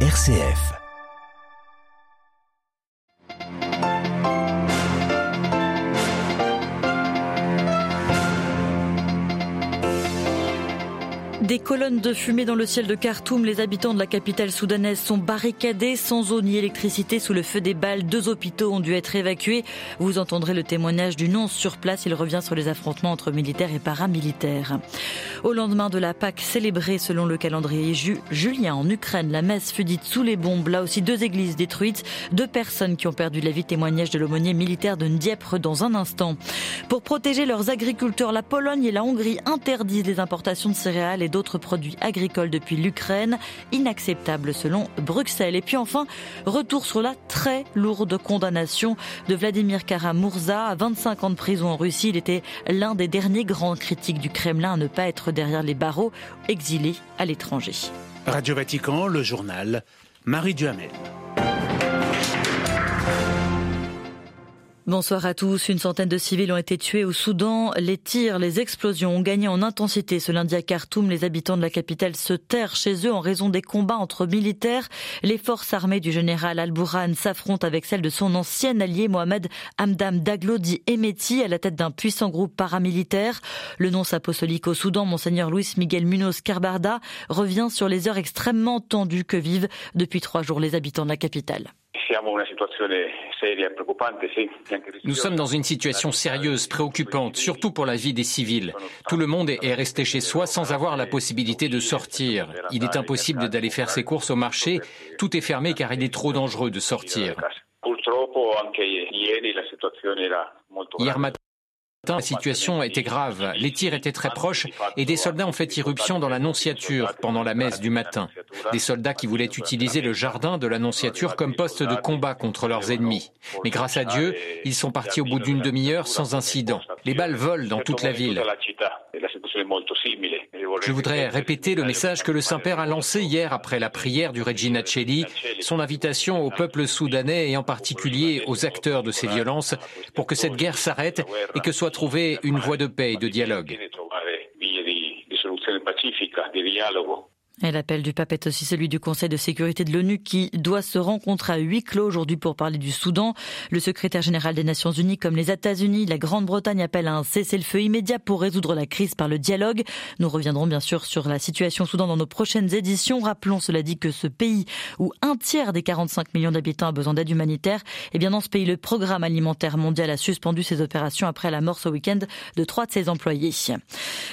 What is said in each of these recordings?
RCF. Des colonnes de fumée dans le ciel de Khartoum. Les habitants de la capitale soudanaise sont barricadés sans eau ni électricité sous le feu des balles. Deux hôpitaux ont dû être évacués. Vous entendrez le témoignage du non sur place. Il revient sur les affrontements entre militaires et paramilitaires. Au lendemain de la Pâque célébrée selon le calendrier julien en Ukraine, la messe fut dite sous les bombes. Là aussi, deux églises détruites. Deux personnes qui ont perdu la vie. Témoignage de l'aumônier militaire de Dieppe dans un instant. Pour protéger leurs agriculteurs, la Pologne et la Hongrie interdisent les importations de céréales et d'autres produits agricoles depuis l'Ukraine. Inacceptable selon Bruxelles. Et puis enfin, retour sur la très lourde condamnation de Vladimir Kara-Murza à 25 ans de prison en Russie. Il était l'un des derniers grands critiques du Kremlin à ne pas être derrière les barreaux, exilé à l'étranger. Radio Vatican, le journal, Marie Duhamel. Bonsoir à tous. Une centaine de civils ont été tués au Soudan. Les tirs, les explosions ont gagné en intensité ce lundi à Khartoum. Les habitants de la capitale se terrent chez eux en raison des combats entre militaires. Les forces armées du général Al-Bourhan s'affrontent avec celles de son ancien allié Mohamed Hamdam Daglo dit Emeti à la tête d'un puissant groupe paramilitaire. Le nonce apostolique au Soudan, monseigneur Luis Miguel Munoz Carbarda, revient sur les heures extrêmement tendues que vivent depuis trois jours les habitants de la capitale. Nous sommes dans une situation sérieuse, préoccupante, surtout pour la vie des civils. Tout le monde est resté chez soi sans avoir la possibilité de sortir. Il est impossible d'aller faire ses courses au marché. Tout est fermé car il est trop dangereux de sortir. Hier matin, la situation était grave, les tirs étaient très proches et des soldats ont fait irruption dans l'Annonciature pendant la messe du matin. Des soldats qui voulaient utiliser le jardin de l'Annonciature comme poste de combat contre leurs ennemis. Mais grâce à Dieu, ils sont partis au bout d'une demi-heure sans incident. Les balles volent dans toute la ville. Je voudrais répéter le message que le Saint-Père a lancé hier après la prière du Regina Celli, son invitation au peuple soudanais et en particulier aux acteurs de ces violences pour que cette guerre s'arrête et que soit trouvée une voie de paix et de dialogue. Et l'appel du pape est aussi celui du Conseil de sécurité de l'ONU qui doit se rencontrer à huis clos aujourd'hui pour parler du Soudan. Le secrétaire général des Nations Unies, comme les États-Unis, la Grande-Bretagne appellent à un cessez-le-feu immédiat pour résoudre la crise par le dialogue. Nous reviendrons bien sûr sur la situation au Soudan dans nos prochaines éditions. Rappelons cela dit que ce pays où un tiers des 45 millions d'habitants a besoin d'aide humanitaire, eh bien dans ce pays, le programme alimentaire mondial a suspendu ses opérations après la mort ce week-end de trois de ses employés.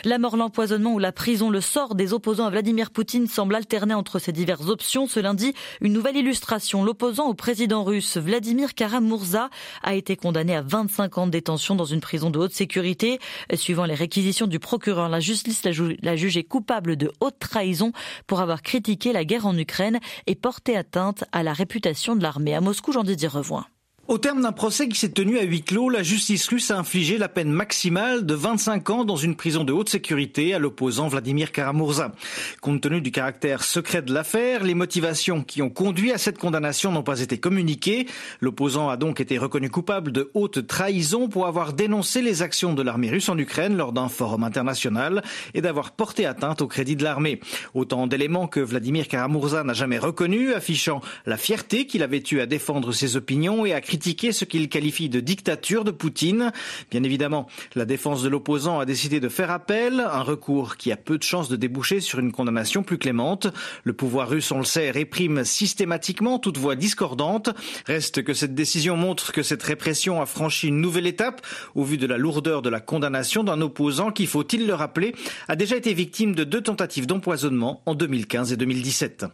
La mort, l'empoisonnement ou la prison, le sort des opposants à Vladimir Poutine semble alterner entre ces diverses options. Ce lundi, une nouvelle illustration. L'opposant au président russe, Vladimir Karamurza, a été condamné à 25 ans de détention dans une prison de haute sécurité. Suivant les réquisitions du procureur, la justice l'a jugé coupable de haute trahison pour avoir critiqué la guerre en Ukraine et porté atteinte à la réputation de l'armée. À Moscou, Jean-Didier Revoin. Au terme d'un procès qui s'est tenu à huis clos, la justice russe a infligé la peine maximale de 25 ans dans une prison de haute sécurité à l'opposant Vladimir Karamurza. Compte tenu du caractère secret de l'affaire, les motivations qui ont conduit à cette condamnation n'ont pas été communiquées. L'opposant a donc été reconnu coupable de haute trahison pour avoir dénoncé les actions de l'armée russe en Ukraine lors d'un forum international et d'avoir porté atteinte au crédit de l'armée. Autant d'éléments que Vladimir Karamurza n'a jamais reconnus, affichant la fierté qu'il avait eue à défendre ses opinions et à critiquer ce qu'il qualifie de dictature de Poutine. Bien évidemment, la défense de l'opposant a décidé de faire appel, un recours qui a peu de chances de déboucher sur une condamnation plus clémente. Le pouvoir russe, on le sait, réprime systématiquement toute voix discordante. Reste que cette décision montre que cette répression a franchi une nouvelle étape au vu de la lourdeur de la condamnation d'un opposant qui, faut-il le rappeler, a déjà été victime de deux tentatives d'empoisonnement en 2015 et 2017.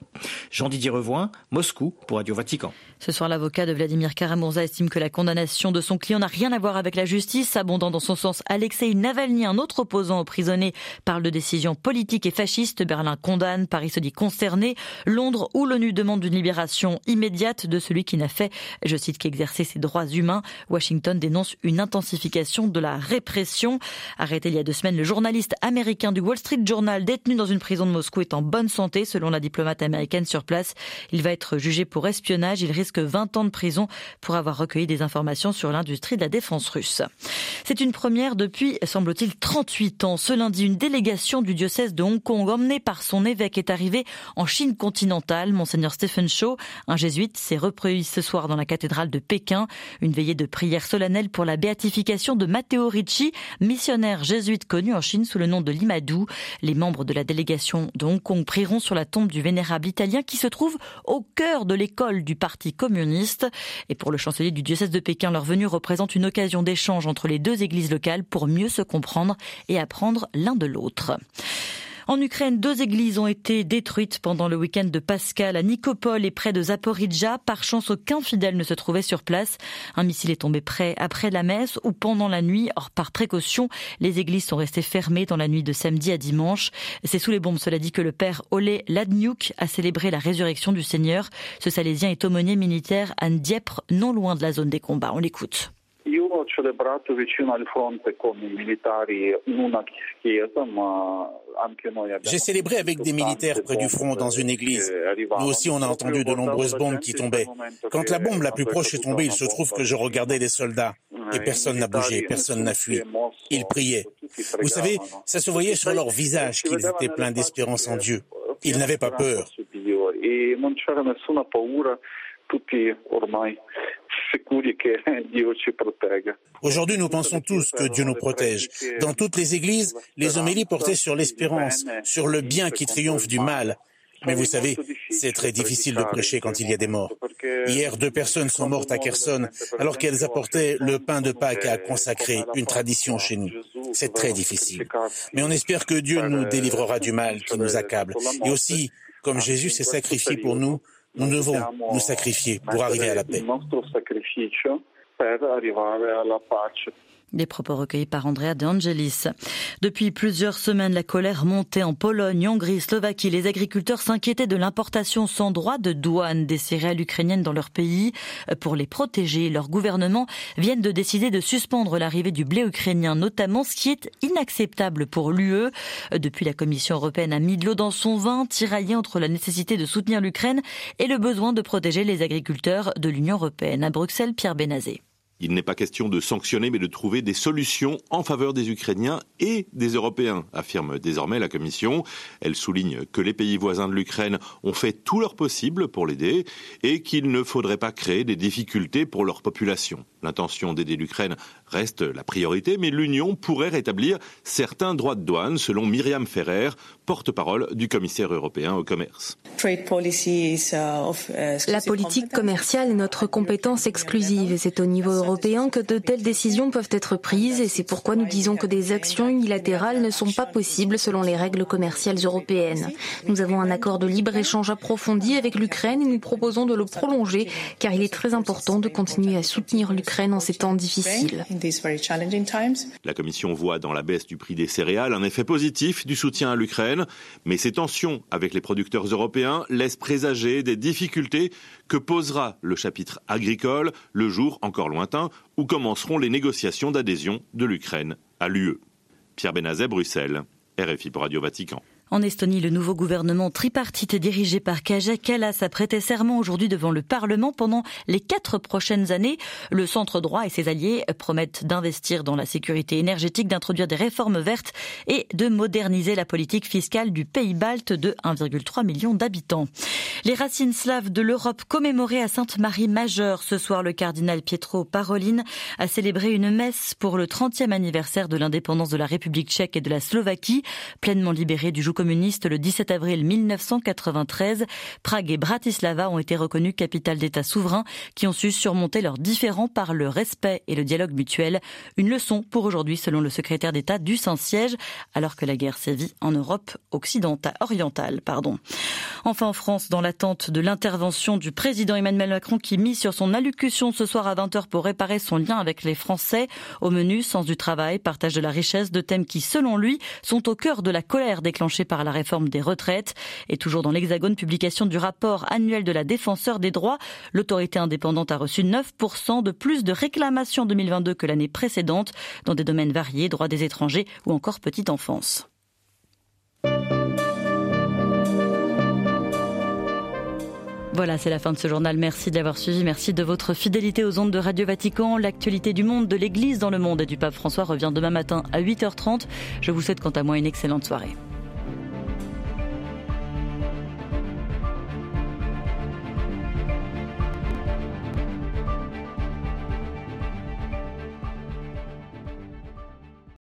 Jean-Didier Revoin, Moscou pour Radio Vatican. Ce soir, l'avocat de Vladimir Karamurza estime que la condamnation de son client n'a rien à voir avec la justice. Abondant dans son sens, Alexei Navalny, un autre opposant emprisonné, parle de décisions politiques et fascistes. Berlin condamne, Paris se dit concerné. Londres, où l'ONU demande une libération immédiate de celui qui n'a fait, je cite, qu'exercer ses droits humains. Washington dénonce une intensification de la répression. Arrêté il y a deux semaines, le journaliste américain du Wall Street Journal, détenu dans une prison de Moscou, est en bonne santé, selon la diplomate américaine sur place. Il va être jugé pour espionnage. Il risque 20 ans de prison pour avoir recueilli des informations sur l'industrie de la défense russe. C'est une première depuis, semble-t-il, 38 ans. Ce lundi, une délégation du diocèse de Hong Kong, emmenée par son évêque, est arrivée en Chine continentale. Monseigneur Stephen Shaw, un jésuite, s'est reproduit ce soir dans la cathédrale de Pékin. Une veillée de prière solennelle pour la béatification de Matteo Ricci, missionnaire jésuite connu en Chine sous le nom de Limadou. Les membres de la délégation de Hong Kong prieront sur la tombe du vénérable italien qui se trouve au cœur de l'école du Parti communiste. Et pour le chancelier du diocèse de Pékin, leur venue représente une occasion d'échange entre les deux églises locales pour mieux se comprendre et apprendre l'un de l'autre. En Ukraine, deux églises ont été détruites pendant le week-end de Pascal à Nikopol et près de Zaporizhia. Par chance, aucun fidèle ne se trouvait sur place. Un missile est tombé près après la messe ou pendant la nuit. Or, par précaution, les églises sont restées fermées dans la nuit de samedi à dimanche. C'est sous les bombes, cela dit, que le père Olé Ladniuk a célébré la résurrection du Seigneur. Ce Salésien est aumônier militaire à Dieppe, non loin de la zone des combats. On l'écoute. J'ai célébré avec des militaires près du front dans une église. Nous aussi, on a entendu de nombreuses bombes qui tombaient. Quand la bombe la plus proche est tombée, il se trouve que je regardais les soldats. Et personne n'a bougé, personne n'a fui. Ils priaient. Vous savez, ça se voyait sur leur visage qu'ils étaient pleins d'espérance en Dieu. Ils n'avaient pas peur. Aujourd'hui, nous pensons tous que Dieu nous protège. Dans toutes les églises, les homélies portaient sur l'espérance, sur le bien qui triomphe du mal. Mais vous savez, c'est très difficile de prêcher quand il y a des morts. Hier, deux personnes sont mortes à Kherson alors qu'elles apportaient le pain de Pâques à consacrer, une tradition chez nous. C'est très difficile. Mais on espère que Dieu nous délivrera du mal qui nous accable. Et aussi, comme Jésus s'est sacrifié pour nous, nous devons nous sacrifier pour arriver à la paix. Des propos recueillis par Andrea De Angelis. Depuis plusieurs semaines, la colère montait en Pologne, Hongrie, Slovaquie. Les agriculteurs s'inquiétaient de l'importation sans droit de douane des céréales ukrainiennes dans leur pays. Pour les protéger, leurs gouvernements viennent de décider de suspendre l'arrivée du blé ukrainien, notamment, ce qui est inacceptable pour l'UE. Depuis, la Commission européenne a mis de l'eau dans son vin, tiraillé entre la nécessité de soutenir l'Ukraine et le besoin de protéger les agriculteurs de l'Union européenne. À Bruxelles, Pierre Benazé. Il n'est pas question de sanctionner, mais de trouver des solutions en faveur des Ukrainiens et des Européens, affirme désormais la Commission. Elle souligne que les pays voisins de l'Ukraine ont fait tout leur possible pour l'aider et qu'il ne faudrait pas créer des difficultés pour leur population. L'intention d'aider l'Ukraine reste la priorité, mais l'Union pourrait rétablir certains droits de douane, selon Myriam Ferrer, porte-parole du commissaire européen au commerce. Uh, la politique commerciale est notre compétence exclusive et c'est au niveau européen que de telles décisions peuvent être prises et c'est pourquoi nous disons que des actions unilatérales ne sont pas possibles selon les règles commerciales européennes. Nous avons un accord de libre-échange approfondi avec l'Ukraine et nous proposons de le prolonger car il est très important de continuer à soutenir l'Ukraine en ces temps difficiles. La Commission voit dans la baisse du prix des céréales un effet positif du soutien à l'Ukraine, mais ces tensions avec les producteurs européens laissent présager des difficultés que posera le chapitre agricole le jour encore lointain où commenceront les négociations d'adhésion de l'Ukraine à l'UE. Pierre Benazet, Bruxelles, RFI pour Radio Vatican. En Estonie, le nouveau gouvernement tripartite dirigé par Kaja Kallas a prêté serment aujourd'hui devant le Parlement pendant les quatre prochaines années. Le centre droit et ses alliés promettent d'investir dans la sécurité énergétique, d'introduire des réformes vertes et de moderniser la politique fiscale du pays balte de 1,3 million d'habitants. Les racines slaves de l'Europe commémorées à Sainte-Marie Majeure. Ce soir, le cardinal Pietro Parolin a célébré une messe pour le 30e anniversaire de l'indépendance de la République tchèque et de la Slovaquie, pleinement libérée du joug communiste le 17 avril 1993. Prague et Bratislava ont été reconnus capitales d'État souverains qui ont su surmonter leurs différends par le respect et le dialogue mutuel. Une leçon pour aujourd'hui selon le secrétaire d'État du Saint-Siège alors que la guerre sévit en Europe occidentale, orientale. Pardon. Enfin en France, dans l'attente de l'intervention du président Emmanuel Macron qui mise sur son allocution ce soir à 20h pour réparer son lien avec les Français. Au menu, sens du travail, partage de la richesse, de thèmes qui, selon lui, sont au cœur de la colère déclenchée par la réforme des retraites. Et toujours dans l'Hexagone, publication du rapport annuel de la défenseur des droits, l'autorité indépendante a reçu 9% de plus de réclamations en 2022 que l'année précédente dans des domaines variés, droits des étrangers ou encore petite enfance. Voilà, c'est la fin de ce journal. Merci de l'avoir suivi. Merci de votre fidélité aux ondes de Radio Vatican. L'actualité du monde, de l'Église dans le monde et du pape François revient demain matin à 8h30. Je vous souhaite quant à moi une excellente soirée.